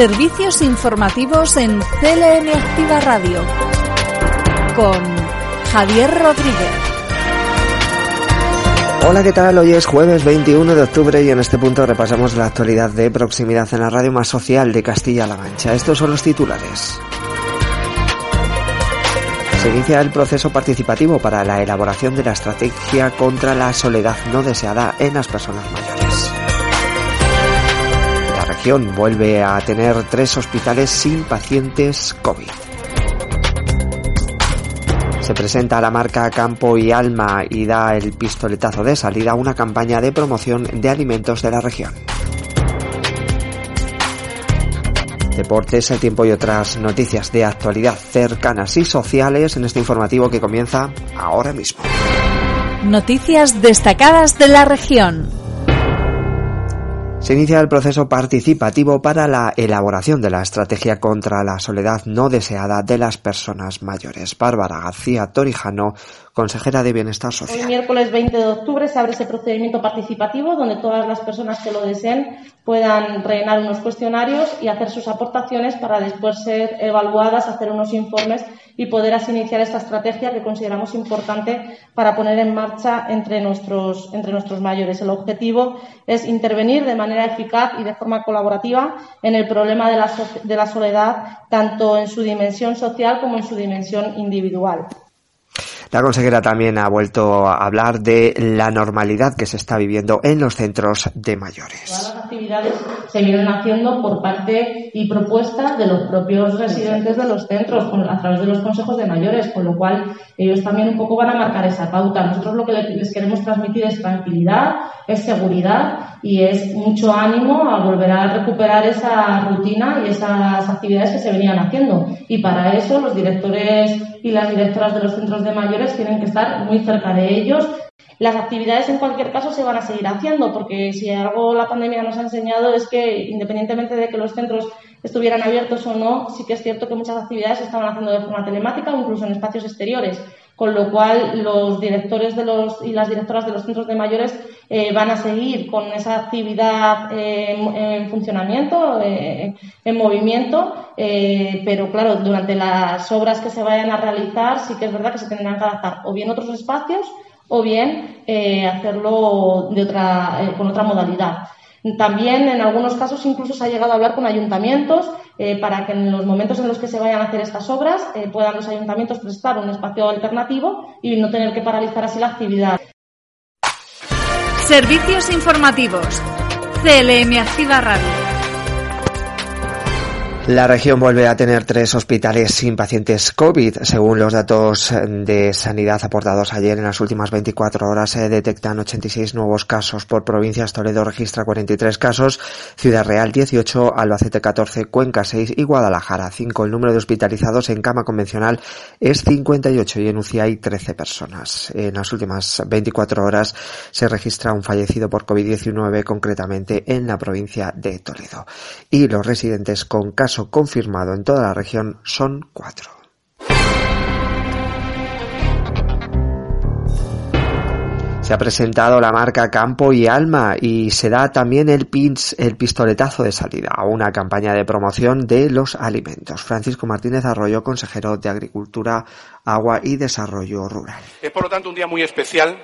Servicios informativos en CLM Activa Radio con Javier Rodríguez. Hola, ¿qué tal? Hoy es jueves 21 de octubre y en este punto repasamos la actualidad de proximidad en la radio más social de Castilla-La Mancha. Estos son los titulares. Se inicia el proceso participativo para la elaboración de la estrategia contra la soledad no deseada en las personas mayores. Región vuelve a tener tres hospitales sin pacientes COVID. Se presenta la marca Campo y Alma y da el pistoletazo de salida a una campaña de promoción de alimentos de la región. Deportes, el tiempo y otras noticias de actualidad cercanas y sociales en este informativo que comienza ahora mismo. Noticias destacadas de la región. Se inicia el proceso participativo para la elaboración de la estrategia contra la soledad no deseada de las personas mayores. Bárbara García Torijano, consejera de Bienestar Social. Hoy, miércoles 20 de octubre, se abre ese procedimiento participativo donde todas las personas que lo deseen puedan rellenar unos cuestionarios y hacer sus aportaciones para después ser evaluadas, hacer unos informes y poder así iniciar esta estrategia que consideramos importante para poner en marcha entre nuestros, entre nuestros mayores. El objetivo es intervenir de manera eficaz y de forma colaborativa en el problema de la, de la soledad, tanto en su dimensión social como en su dimensión individual. La consejera también ha vuelto a hablar de la normalidad que se está viviendo en los centros de mayores. Actividades se vienen haciendo por parte y propuesta de los propios residentes de los centros a través de los consejos de mayores, con lo cual ellos también un poco van a marcar esa pauta. Nosotros lo que les queremos transmitir es tranquilidad, es seguridad y es mucho ánimo a volver a recuperar esa rutina y esas actividades que se venían haciendo. Y para eso los directores y las directoras de los centros de mayores tienen que estar muy cerca de ellos. Las actividades en cualquier caso se van a seguir haciendo porque si algo la pandemia nos ha enseñado es que independientemente de que los centros estuvieran abiertos o no, sí que es cierto que muchas actividades se estaban haciendo de forma telemática o incluso en espacios exteriores con lo cual los directores de los, y las directoras de los centros de mayores eh, van a seguir con esa actividad eh, en, funcionamiento, eh, en movimiento, pero claro, durante las obras que se vayan a realizar sí que es verdad que se tendrán que adaptar o bien otros espacios o bien hacerlo de otra, con otra modalidad. También en algunos casos incluso se ha llegado a hablar con ayuntamientos eh, para que en los momentos en los que se vayan a hacer estas obras eh, puedan los ayuntamientos prestar un espacio alternativo y no tener que paralizar así la actividad. Servicios informativos. CLM Radio. La región vuelve a tener tres hospitales sin pacientes COVID. Según los datos de sanidad aportados ayer, en las últimas 24 horas se detectan 86 nuevos casos por provincias. Toledo registra 43 casos, Ciudad Real 18, Albacete 14, Cuenca 6 y Guadalajara 5. El número de hospitalizados en cama convencional es 58 y en UCI hay 13 personas. En las últimas 24 horas se registra un fallecido por COVID-19, concretamente en la provincia de Toledo. Y los residentes con confirmado en toda la región son cuatro. Se ha presentado la marca Campo y Alma y se da también el, pins, el pistoletazo de salida a una campaña de promoción de los alimentos. Francisco Martínez Arroyo, consejero de Agricultura, Agua y Desarrollo Rural. Es por lo tanto un día muy especial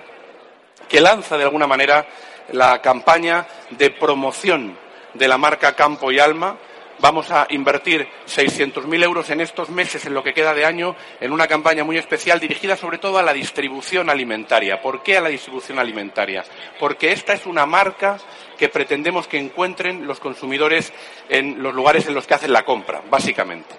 que lanza de alguna manera la campaña de promoción de la marca Campo y Alma Vamos a invertir 600.000 euros en estos meses, en lo que queda de año, en una campaña muy especial dirigida sobre todo a la distribución alimentaria. ¿Por qué a la distribución alimentaria? Porque esta es una marca que pretendemos que encuentren los consumidores en los lugares en los que hacen la compra, básicamente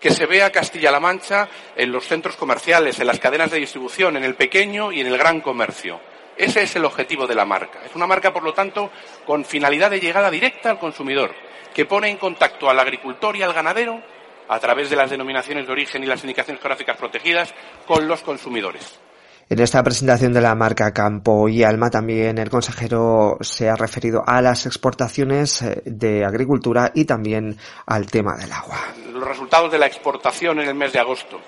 que se vea Castilla-La Mancha en los centros comerciales, en las cadenas de distribución, en el pequeño y en el gran comercio. Ese es el objetivo de la marca. Es una marca, por lo tanto, con finalidad de llegada directa al consumidor que pone en contacto al agricultor y al ganadero a través de las denominaciones de origen y las indicaciones geográficas protegidas con los consumidores. En esta presentación de la marca Campo y Alma también el consejero se ha referido a las exportaciones eh, de agricultura y también al tema del agua. Los resultados de la exportación en el mes de agosto.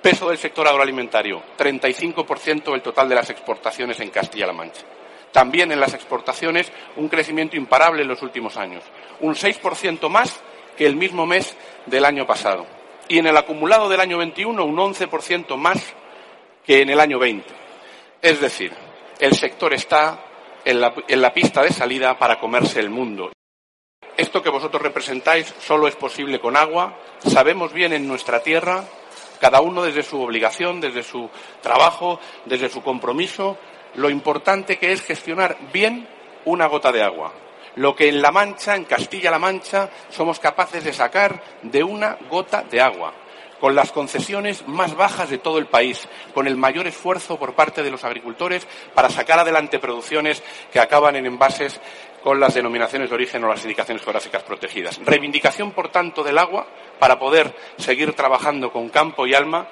Peso del sector agroalimentario, 35% del total de las exportaciones en Castilla-La Mancha. También en las exportaciones un crecimiento imparable en los últimos años. Un 6% más que el mismo mes del año pasado. Y en el acumulado del año 21 un 11% más que en el año 20. Es decir, el sector está en la, en la pista de salida para comerse el mundo. Esto que vosotros representáis solo es posible con agua. Sabemos bien en nuestra tierra, cada uno desde su obligación, desde su trabajo, desde su compromiso, lo importante que es gestionar bien una gota de agua. Lo que en La Mancha, en Castilla-La Mancha, somos capaces de sacar de una gota de agua con las concesiones más bajas de todo el país, con el mayor esfuerzo por parte de los agricultores para sacar adelante producciones que acaban en envases con las denominaciones de origen o las indicaciones geográficas protegidas. Reivindicación, por tanto, del agua para poder seguir trabajando con campo y alma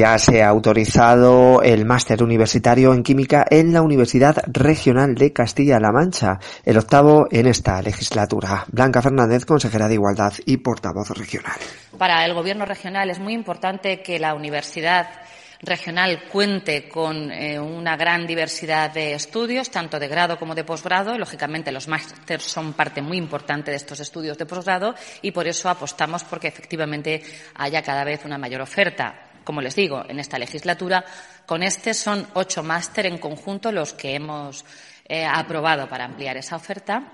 ya se ha autorizado el máster universitario en química en la Universidad Regional de Castilla-La Mancha, el octavo en esta legislatura. Blanca Fernández, consejera de Igualdad y portavoz regional. Para el Gobierno regional es muy importante que la universidad regional cuente con eh, una gran diversidad de estudios, tanto de grado como de posgrado. Lógicamente, los másteres son parte muy importante de estos estudios de posgrado y por eso apostamos porque efectivamente haya cada vez una mayor oferta como les digo, en esta legislatura. Con este son ocho máster en conjunto los que hemos eh, aprobado para ampliar esa oferta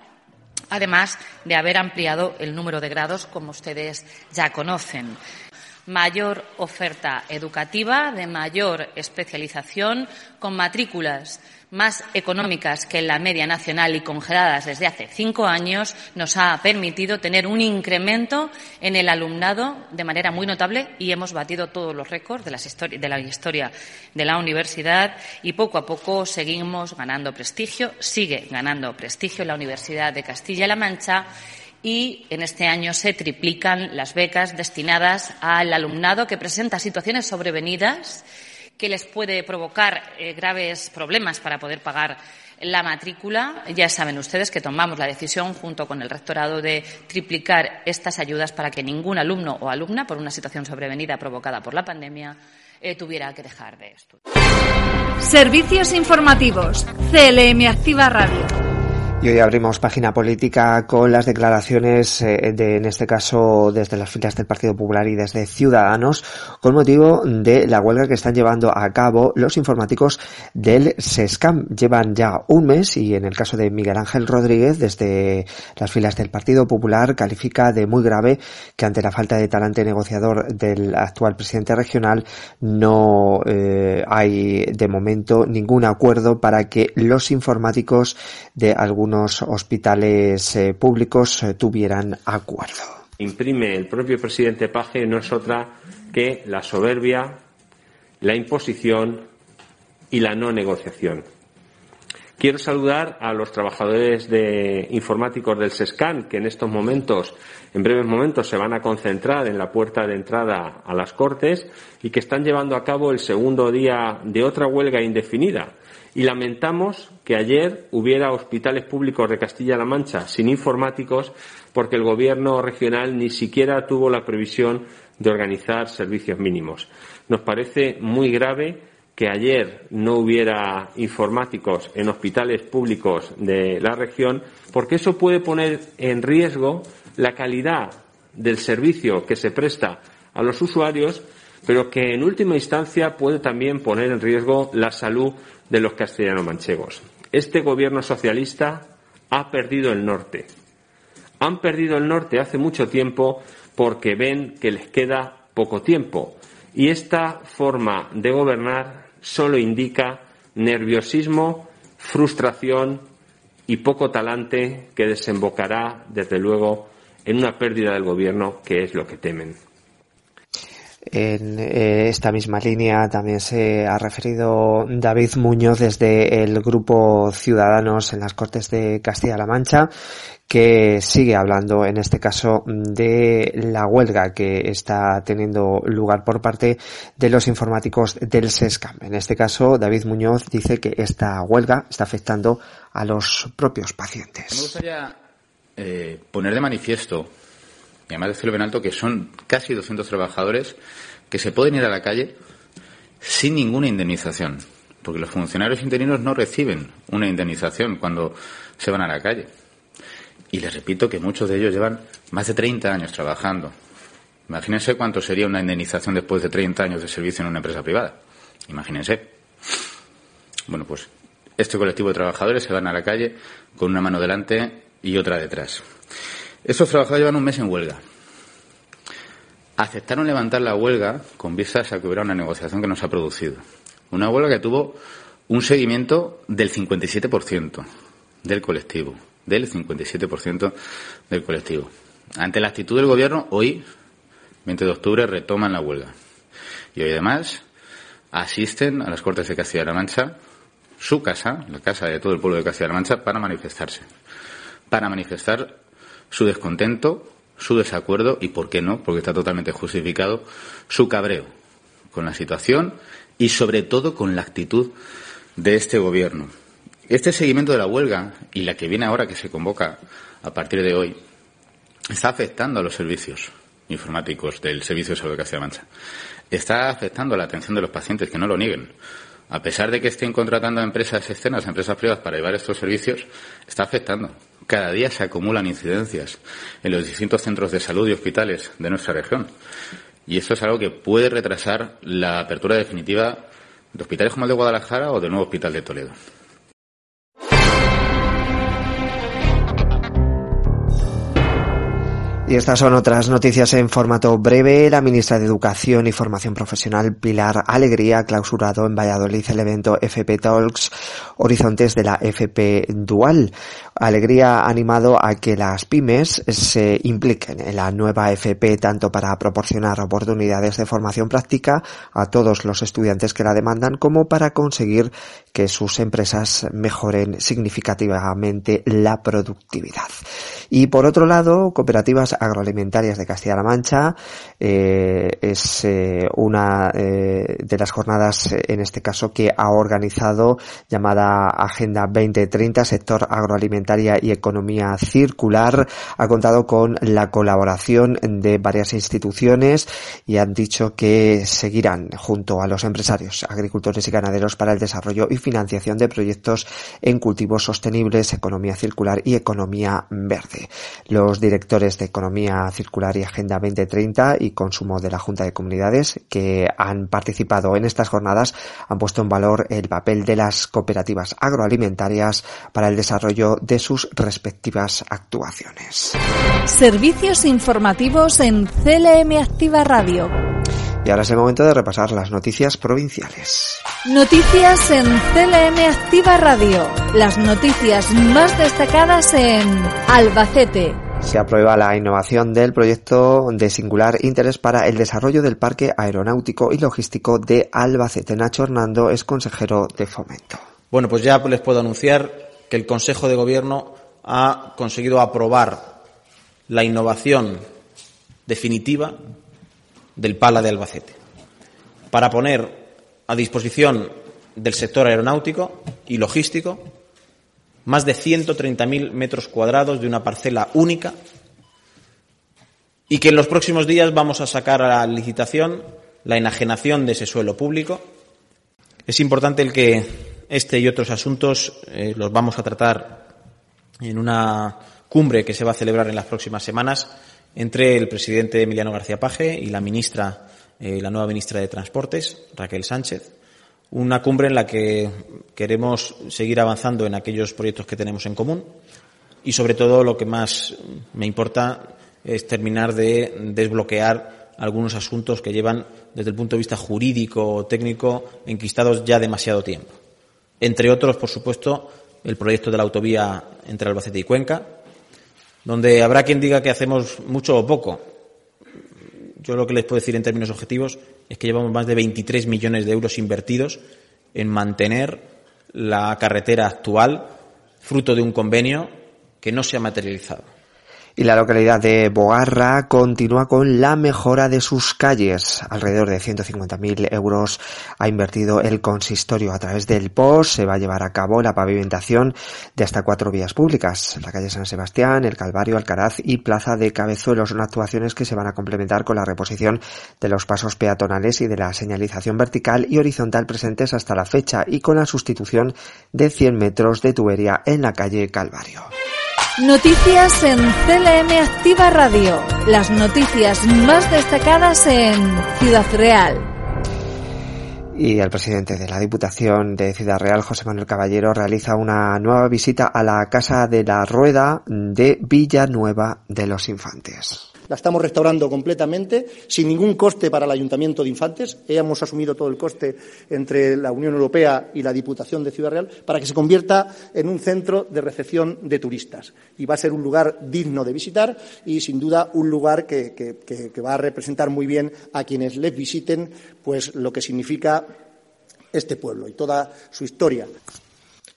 además de haber ampliado el número de grados, como ustedes ya conocen. Mayor oferta educativa, de mayor especialización, con matrículas más económicas que la media nacional y congeladas desde hace cinco años, nos ha permitido tener un incremento en el alumnado de manera muy notable y hemos batido todos los récords de, de la historia de la universidad y poco a poco seguimos ganando prestigio, sigue ganando prestigio la Universidad de Castilla-La Mancha y en este año se triplican las becas destinadas al alumnado que presenta situaciones sobrevenidas que les puede provocar eh, graves problemas para poder pagar la matrícula. Ya saben ustedes que tomamos la decisión, junto con el rectorado, de triplicar estas ayudas para que ningún alumno o alumna, por una situación sobrevenida provocada por la pandemia, eh, tuviera que dejar de estudiar. Servicios informativos. CLM Activa Radio. Y hoy abrimos página política con las declaraciones eh, de, en este caso, desde las filas del Partido Popular y desde Ciudadanos, con motivo de la huelga que están llevando a cabo los informáticos del SESCAM. Llevan ya un mes y en el caso de Miguel Ángel Rodríguez, desde las filas del Partido Popular, califica de muy grave que ante la falta de talante negociador del actual presidente regional no eh, hay de momento ningún acuerdo para que los informáticos de algún algunos hospitales eh, públicos eh, tuvieran acuerdo. Imprime el propio presidente Paje no es otra que la soberbia, la imposición y la no negociación. Quiero saludar a los trabajadores de informáticos del SESCAN que en estos momentos, en breves momentos, se van a concentrar en la puerta de entrada a las Cortes y que están llevando a cabo el segundo día de otra huelga indefinida y lamentamos que ayer hubiera hospitales públicos de Castilla-La Mancha sin informáticos porque el Gobierno regional ni siquiera tuvo la previsión de organizar servicios mínimos. Nos parece muy grave que ayer no hubiera informáticos en hospitales públicos de la región, porque eso puede poner en riesgo la calidad del servicio que se presta a los usuarios, pero que en última instancia puede también poner en riesgo la salud de los castellano-manchegos. Este gobierno socialista ha perdido el norte. Han perdido el norte hace mucho tiempo porque ven que les queda poco tiempo. Y esta forma de gobernar solo indica nerviosismo, frustración y poco talante que desembocará, desde luego, en una pérdida del gobierno, que es lo que temen. En eh, esta misma línea también se ha referido David Muñoz desde el grupo Ciudadanos en las Cortes de Castilla-La Mancha, que sigue hablando en este caso de la huelga que está teniendo lugar por parte de los informáticos del SESCAM. En este caso, David Muñoz dice que esta huelga está afectando a los propios pacientes. Me gustaría eh, poner de manifiesto y además decirlo bien alto, que son casi 200 trabajadores que se pueden ir a la calle sin ninguna indemnización. porque los funcionarios interinos no reciben una indemnización cuando se van a la calle. Y les repito que muchos de ellos llevan más de 30 años trabajando. Imagínense cuánto sería una indemnización después de 30 años de servicio en una empresa privada. Imagínense. Bueno, pues este colectivo de trabajadores se van a la calle con una mano delante y otra detrás. Estos trabajadores llevan un mes en huelga. Aceptaron levantar la huelga con vistas a que hubiera una negociación que no se ha producido. Una huelga que tuvo un seguimiento del 57% del colectivo. Del 57% del colectivo. Ante la actitud del Gobierno, hoy, 20 de octubre, retoman la huelga. Y hoy, además, asisten a las Cortes de Castilla-La Mancha, su casa, la casa de todo el pueblo de Castilla-La Mancha, para manifestarse. Para manifestar su descontento, su desacuerdo y, ¿por qué no? Porque está totalmente justificado, su cabreo con la situación y, sobre todo, con la actitud de este Gobierno. Este seguimiento de la huelga y la que viene ahora que se convoca a partir de hoy está afectando a los servicios informáticos del Servicio de Salud de Castilla-La Mancha. Está afectando a la atención de los pacientes, que no lo nieguen. A pesar de que estén contratando a empresas externas, a empresas privadas para llevar estos servicios, está afectando. Cada día se acumulan incidencias en los distintos centros de salud y hospitales de nuestra región. Y esto es algo que puede retrasar la apertura definitiva de hospitales como el de Guadalajara o del nuevo hospital de Toledo. Y estas son otras noticias en formato breve. La ministra de Educación y Formación Profesional, Pilar Alegría, ha clausurado en Valladolid el evento FP Talks Horizontes de la FP Dual. Alegría ha animado a que las pymes se impliquen en la nueva FP tanto para proporcionar oportunidades de formación práctica a todos los estudiantes que la demandan como para conseguir que sus empresas mejoren significativamente la productividad. Y por otro lado, cooperativas agroalimentarias de Castilla-La Mancha eh, es eh, una eh, de las jornadas, en este caso, que ha organizado llamada Agenda 2030, sector agroalimentaria y economía circular. Ha contado con la colaboración de varias instituciones y han dicho que seguirán junto a los empresarios, agricultores y ganaderos para el desarrollo y financiación de proyectos en cultivos sostenibles, economía circular y economía verde. Los directores de Circular y Agenda 2030 y Consumo de la Junta de Comunidades que han participado en estas jornadas han puesto en valor el papel de las cooperativas agroalimentarias para el desarrollo de sus respectivas actuaciones. Servicios informativos en CLM Activa Radio. Y ahora es el momento de repasar las noticias provinciales. Noticias en CLM Activa Radio. Las noticias más destacadas en Albacete. Se aprueba la innovación del proyecto de singular interés para el desarrollo del parque aeronáutico y logístico de Albacete. Nacho Hernando es consejero de fomento. Bueno, pues ya les puedo anunciar que el Consejo de Gobierno ha conseguido aprobar la innovación definitiva del Pala de Albacete para poner a disposición del sector aeronáutico y logístico más de 130.000 metros cuadrados de una parcela única y que en los próximos días vamos a sacar a la licitación la enajenación de ese suelo público. Es importante el que este y otros asuntos eh, los vamos a tratar en una cumbre que se va a celebrar en las próximas semanas entre el presidente Emiliano García Paje y la ministra, eh, la nueva ministra de Transportes, Raquel Sánchez. Una cumbre en la que queremos seguir avanzando en aquellos proyectos que tenemos en común y, sobre todo, lo que más me importa es terminar de desbloquear algunos asuntos que llevan, desde el punto de vista jurídico o técnico, enquistados ya demasiado tiempo. Entre otros, por supuesto, el proyecto de la autovía entre Albacete y Cuenca, donde habrá quien diga que hacemos mucho o poco. Yo lo que les puedo decir en términos objetivos es que llevamos más de 23 millones de euros invertidos en mantener la carretera actual, fruto de un convenio que no se ha materializado. Y la localidad de Bogarra continúa con la mejora de sus calles. Alrededor de 150.000 euros ha invertido el consistorio a través del POS. Se va a llevar a cabo la pavimentación de hasta cuatro vías públicas. La calle San Sebastián, el Calvario, Alcaraz y Plaza de Cabezuelos son actuaciones que se van a complementar con la reposición de los pasos peatonales y de la señalización vertical y horizontal presentes hasta la fecha y con la sustitución de 100 metros de tubería en la calle Calvario. Noticias en CLM Activa Radio. Las noticias más destacadas en Ciudad Real. Y el presidente de la Diputación de Ciudad Real, José Manuel Caballero, realiza una nueva visita a la Casa de la Rueda de Villanueva de los Infantes. La estamos restaurando completamente, sin ningún coste para el Ayuntamiento de Infantes. Hemos asumido todo el coste entre la Unión Europea y la Diputación de Ciudad Real para que se convierta en un centro de recepción de turistas. Y va a ser un lugar digno de visitar y, sin duda, un lugar que, va a representar muy bien a quienes les visiten, pues lo que significa este pueblo y toda su historia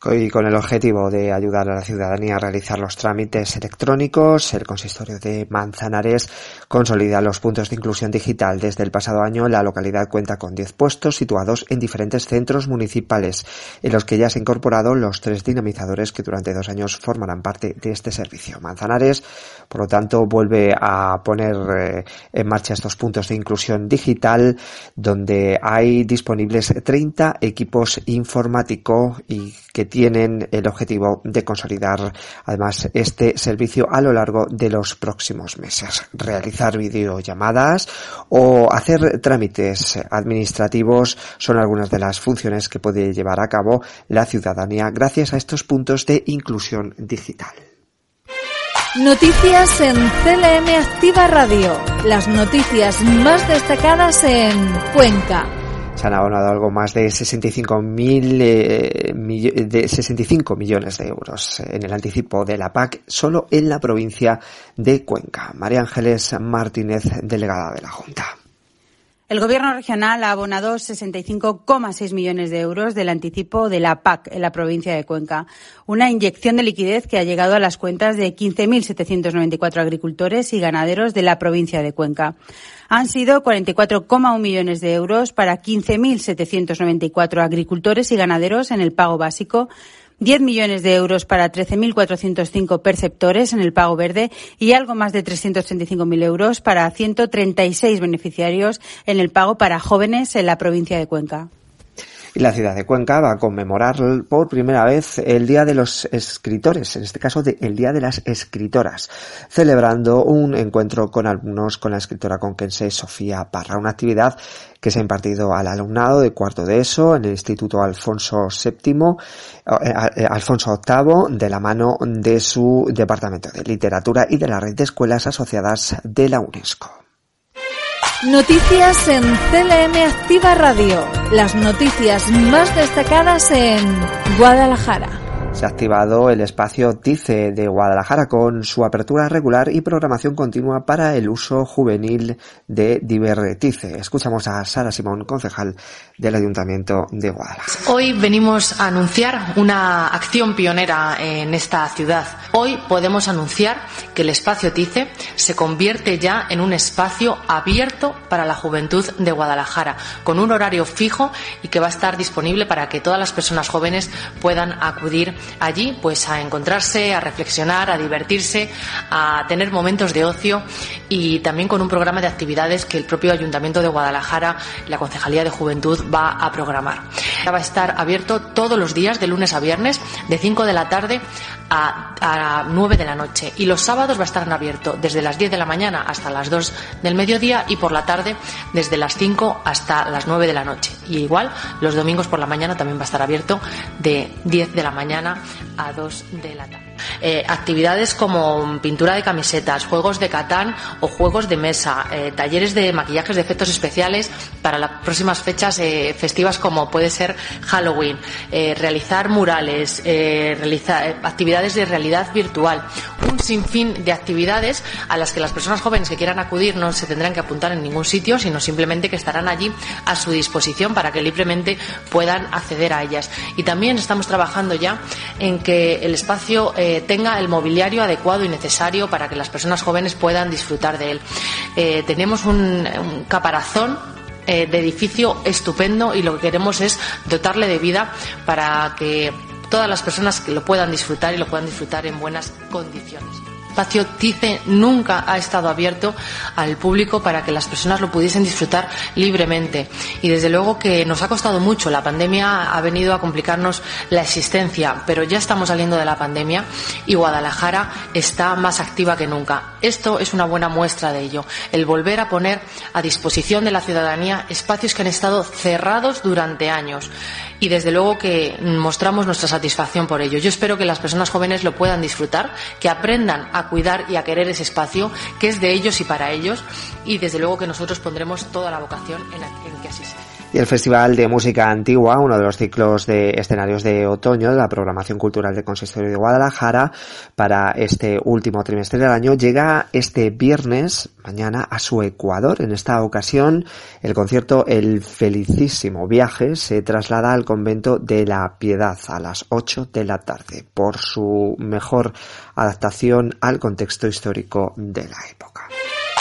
y con el objetivo de ayudar a la ciudadanía a realizar los trámites electrónicos, el consistorio de Manzanares consolida los puntos de inclusión digital. Desde el pasado año, la localidad cuenta con 10 puestos situados en diferentes centros municipales, en los que ya se han incorporado los tres dinamizadores que durante dos años formarán parte de este servicio. Manzanares, por lo tanto, vuelve a poner eh, en marcha estos puntos de inclusión digital, donde hay disponibles 30 equipos informáticos y que tienen el objetivo de consolidar además este servicio a lo largo de los próximos meses. Realizar videollamadas o hacer trámites administrativos son algunas de las funciones que puede llevar a cabo la ciudadanía gracias a estos puntos de inclusión digital. Noticias en CLM Activa Radio. Las noticias más destacadas en Cuenca se han abonado algo más de 65, mil, eh, de 65 millones de euros en el anticipo de la PAC solo en la provincia de Cuenca. María Ángeles Martínez, delegada de la Junta. El Gobierno regional ha abonado 65,6 millones de euros del anticipo de la PAC en la provincia de Cuenca, una inyección de liquidez que ha llegado a las cuentas de 15.794 agricultores y ganaderos de la provincia de Cuenca. Han sido 44,1 millones de euros para 15.794 agricultores y ganaderos en el pago básico, 10 millones de euros para 13.405 perceptores en el pago verde y algo más de 335.000 euros para 136 beneficiarios en el pago para jóvenes en la provincia de Cuenca. Y la ciudad de Cuenca va a conmemorar por primera vez el Día de los Escritores, en este caso el Día de las Escritoras, celebrando un encuentro con alumnos con la escritora conquense Sofía Parra, una actividad que se ha impartido al alumnado de cuarto de ESO en el Instituto Alfonso VII, eh, eh, Alfonso VIII, de la mano de su Departamento de Literatura y de la red de escuelas asociadas de la UNESCO. Noticias en CLM Activa Radio. Las noticias más destacadas en Guadalajara. Se ha activado el espacio TICE de Guadalajara con su apertura regular y programación continua para el uso juvenil de Divertice. Escuchamos a Sara Simón, concejal del Ayuntamiento de Guadalajara. Hoy venimos a anunciar una acción pionera en esta ciudad. Hoy podemos anunciar que el espacio TICE se convierte ya en un espacio abierto para la juventud de Guadalajara, con un horario fijo y que va a estar disponible para que todas las personas jóvenes puedan acudir allí pues a encontrarse, a reflexionar, a divertirse, a tener momentos de ocio y también con un programa de actividades que el propio Ayuntamiento de Guadalajara, la Concejalía de Juventud va a programar. Va a estar abierto todos los días de lunes a viernes de 5 de la tarde a, a 9 de la noche y los sábados va a estar abierto desde las 10 de la mañana hasta las 2 del mediodía y por la tarde desde las 5 hasta las 9 de la noche. Y igual los domingos por la mañana también va a estar abierto de 10 de la mañana a 2 de la tarde. Eh, actividades como pintura de camisetas, juegos de catán o juegos de mesa, eh, talleres de maquillajes de efectos especiales para las próximas fechas eh, festivas como puede ser Halloween, realizar murales, realizar actividades de realidad virtual. Un sinfín de actividades a las que las personas jóvenes que quieran acudir no se tendrán que apuntar en ningún sitio, sino simplemente que estarán allí a su disposición para que libremente puedan acceder a ellas. Y también estamos trabajando ya en que el espacio tenga el mobiliario adecuado y necesario para que las personas jóvenes puedan disfrutar de él. Eh, tenemos un, caparazón eh, de edificio estupendo y lo que queremos es dotarle de vida para que todas las personas lo puedan disfrutar y lo puedan disfrutar en buenas condiciones espacio TICE nunca ha estado abierto al público para que las personas lo pudiesen disfrutar libremente. Y desde luego que nos ha costado mucho. La pandemia ha venido a complicarnos la existencia, pero ya estamos saliendo de la pandemia y Guadalajara está más activa que nunca. Esto es una buena muestra de ello. El volver a poner a disposición de la ciudadanía espacios que han estado cerrados durante años y desde luego que mostramos nuestra satisfacción por ello. Yo espero que las personas jóvenes lo puedan disfrutar, que aprendan a cuidar y a querer ese espacio que es de ellos y para ellos y desde luego que nosotros pondremos toda la vocación en, que así sea el Festival de Música Antigua, uno de los ciclos de escenarios de otoño de la programación cultural del Consistorio de Guadalajara para este último trimestre del año, llega este viernes, mañana, a su Ecuador. En esta ocasión, el concierto El Felicísimo Viaje se traslada al convento de la Piedad a las 8 de la tarde por su mejor adaptación al contexto histórico de la época.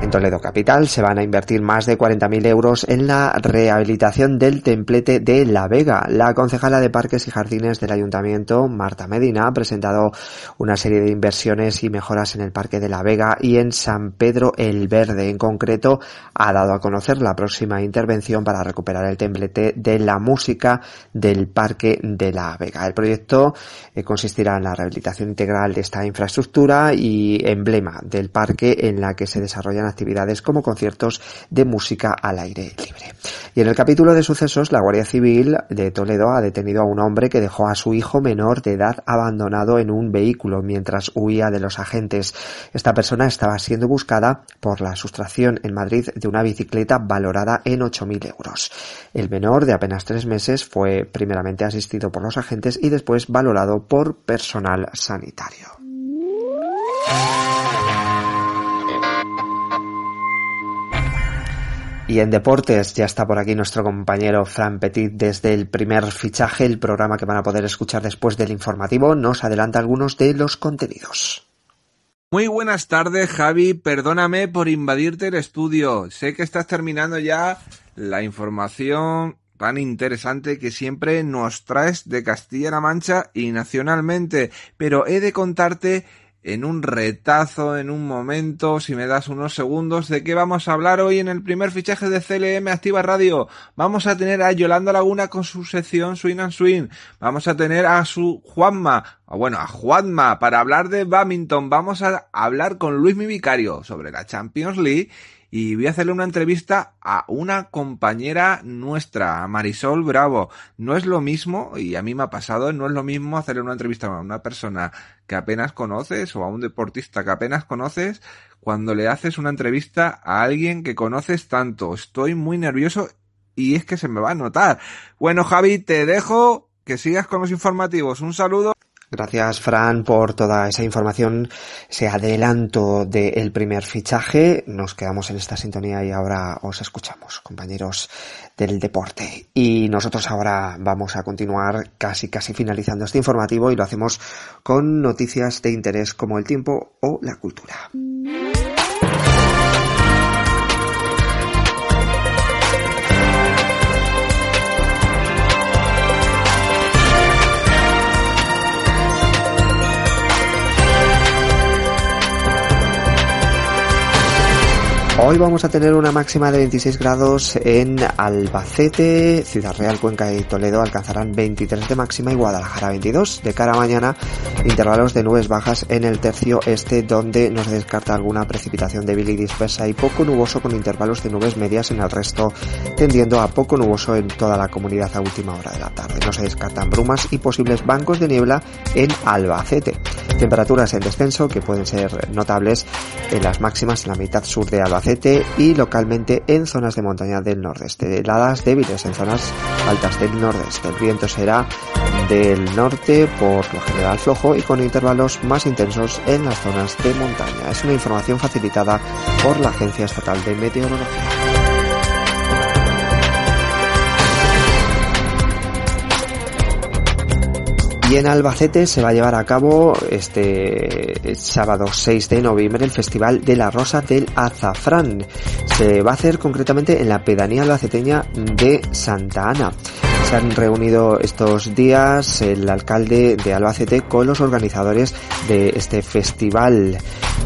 En Toledo Capital se van a invertir más de 40.000 euros en la rehabilitación del templete de La Vega. La concejala de Parques y Jardines del Ayuntamiento, Marta Medina, ha presentado una serie de inversiones y mejoras en el Parque de La Vega y en San Pedro el Verde. En concreto, ha dado a conocer la próxima intervención para recuperar el templete de la música del Parque de La Vega. El proyecto eh, consistirá en la rehabilitación integral de esta infraestructura y emblema del parque en la que se desarrollan actividades como conciertos de música al aire libre. Y en el capítulo de sucesos, la Guardia Civil de Toledo ha detenido a un hombre que dejó a su hijo menor de edad abandonado en un vehículo mientras huía de los agentes. Esta persona estaba siendo buscada por la sustracción en Madrid de una bicicleta valorada en 8.000 euros. El menor, de apenas tres meses, fue primeramente asistido por los agentes y después valorado por personal sanitario. Y en deportes ya está por aquí nuestro compañero Fran Petit desde el primer fichaje, el programa que van a poder escuchar después del informativo, nos adelanta algunos de los contenidos. Muy buenas tardes, Javi. Perdóname por invadirte el estudio. Sé que estás terminando ya la información tan interesante que siempre nos traes de Castilla-La Mancha y nacionalmente, pero he de contarte en un retazo, en un momento, si me das unos segundos, de qué vamos a hablar hoy en el primer fichaje de CLM Activa Radio. Vamos a tener a Yolanda Laguna con su sección Swing and Swing. Vamos a tener a su Juanma, bueno, a Juanma para hablar de badminton. Vamos a hablar con Luis Mi Vicario sobre la Champions League y voy a hacerle una entrevista a una compañera nuestra, a Marisol Bravo. No es lo mismo, y a mí me ha pasado, no es lo mismo hacerle una entrevista a una persona que apenas conoces o a un deportista que apenas conoces cuando le haces una entrevista a alguien que conoces tanto. Estoy muy nervioso y es que se me va a notar. Bueno, Javi, te dejo que sigas con los informativos. Un saludo. Gracias, Fran, por toda esa información, ese adelanto del primer fichaje. Nos quedamos en esta sintonía y ahora os escuchamos, compañeros del deporte. Y nosotros ahora vamos a continuar casi, casi finalizando este informativo y lo hacemos con noticias de interés como el tiempo o la cultura. Hoy vamos a tener una máxima de 26 grados en Albacete, Ciudad Real, Cuenca y Toledo alcanzarán 23 de máxima y Guadalajara 22. De cara a mañana, intervalos de nubes bajas en el tercio este donde no se descarta alguna precipitación débil y dispersa y poco nuboso con intervalos de nubes medias en el resto, tendiendo a poco nuboso en toda la comunidad a última hora de la tarde. No se descartan brumas y posibles bancos de niebla en Albacete. Temperaturas en descenso que pueden ser notables en las máximas en la mitad sur de Albacete Y localmente en zonas de montaña del nordeste. Heladas débiles en zonas altas del nordeste. El viento será del norte por lo general flojo y con intervalos más intensos en las zonas de montaña. Es una información facilitada por la Agencia Estatal de Meteorología. Y en Albacete se va a llevar a cabo este sábado 6 de noviembre el Festival de la Rosa del Azafrán. Se va a hacer concretamente en la pedanía albaceteña de Santa Ana. Se han reunido estos días el alcalde de Albacete con los organizadores de este festival.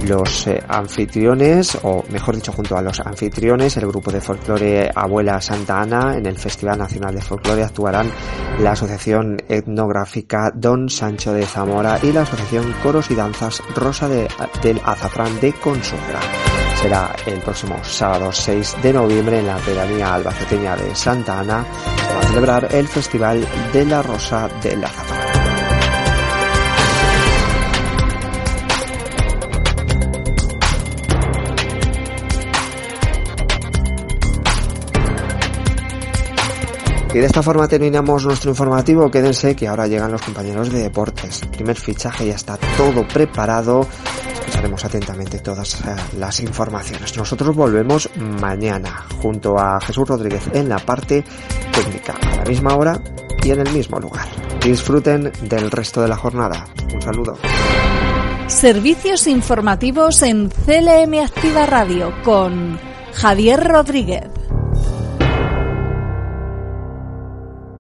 Los eh, anfitriones, o mejor dicho, junto a los anfitriones, el grupo de folclore Abuela Santa Ana en el Festival Nacional de Folclore actuarán la Asociación Etnográfica Don Sancho de Zamora y la Asociación Coros y Danzas Rosa de, del Azafrán de Consuegra será el próximo sábado 6 de noviembre en la pedanía albaceteña de Santa Ana. A celebrar el Festival de la Rosa del Azafrán. Y de esta forma terminamos nuestro informativo. Quédense que ahora llegan los compañeros de deportes. Primer fichaje ya está todo preparado. Escucharemos atentamente todas eh, las informaciones. Nosotros volvemos mañana junto a Jesús Rodríguez en la parte técnica, a la misma hora y en el mismo lugar. Disfruten del resto de la jornada. Un saludo. Servicios informativos en CLM Activa Radio con Javier Rodríguez.